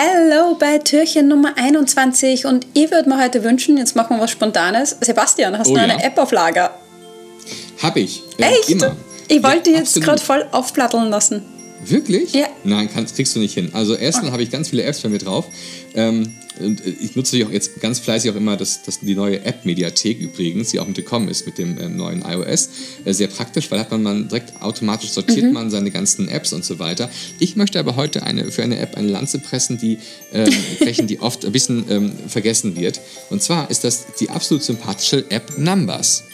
Hello bei Türchen Nummer 21 und ich würde mir heute wünschen, jetzt machen wir was Spontanes. Sebastian, hast Oh du ja. eine App auf Lager? Hab ich. Äh, Echt? Immer. Ich wollte Ja, jetzt absolut. gerade voll aufplatteln lassen. Wirklich? Ja. Nein, kannst, kriegst du nicht hin. Also erstens habe ich ganz viele Apps bei mir drauf. Ähm, und äh, ich nutze die auch jetzt ganz fleißig auch immer das, das, die neue App-Mediathek übrigens, die auch mitgekommen ist mit dem ähm, neuen iOS. Äh, sehr praktisch, weil hat man, man direkt automatisch sortiert man seine ganzen Apps und so weiter. Ich möchte aber heute eine, für eine App eine Lanze pressen, die, ähm, brechen, die oft ein bisschen ähm, vergessen wird. Und zwar ist das die absolut sympathische App Numbers.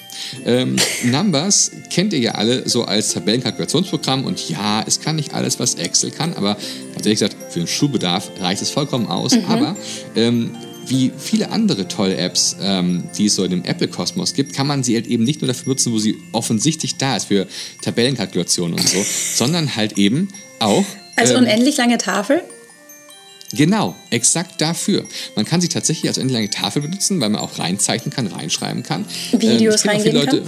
Ähm, Numbers kennt ihr ja alle so als Tabellenkalkulationsprogramm und ja, es kann nicht alles, was Excel kann, aber ehrlich gesagt, für den Schulbedarf reicht es vollkommen aus. Aber ähm, wie viele andere tolle Apps, ähm, die es so in dem Apple-Kosmos gibt, kann man sie halt eben nicht nur dafür nutzen, wo sie offensichtlich da ist, für Tabellenkalkulationen und so, sondern halt eben auch Also ähm, unendlich lange Tafel? Genau, exakt dafür. Man kann sie tatsächlich als endlich lange Tafel benutzen, weil man auch reinzeichnen kann, reinschreiben kann. Videos viele reingeben Leute,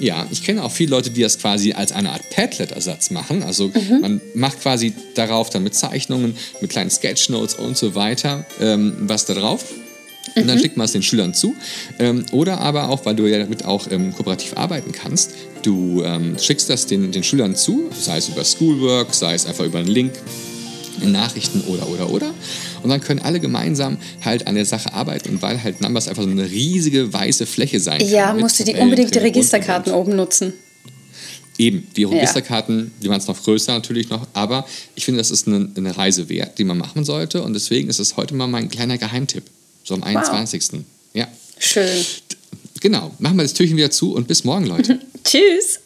Ja, ich kenne auch viele Leute, die das quasi als eine Art Padlet-Ersatz machen. Also Mhm. man macht quasi darauf dann mit Zeichnungen, mit kleinen Sketchnotes und so weiter ähm, was da drauf. Und Mhm. dann schickt man es den Schülern zu. Ähm, oder aber auch, weil du ja damit auch ähm, kooperativ arbeiten kannst, du ähm, schickst das den, den Schülern zu, sei es über Schoolwork, sei es einfach über einen Link in Nachrichten oder oder oder. Und dann können alle gemeinsam halt an der Sache arbeiten. Und weil halt Numbers einfach so eine riesige weiße Fläche sein kann. Ja, musst du die Tabellen unbedingt die Registerkarten oben nutzen. Eben, die Registerkarten, die waren es noch größer natürlich noch, aber ich finde, das ist eine, eine Reise wert, die man machen sollte. Und deswegen ist es heute mal mein kleiner Geheimtipp. So am 21. Ja. Schön. Genau. Machen wir das Türchen wieder zu und bis morgen, Leute. Tschüss.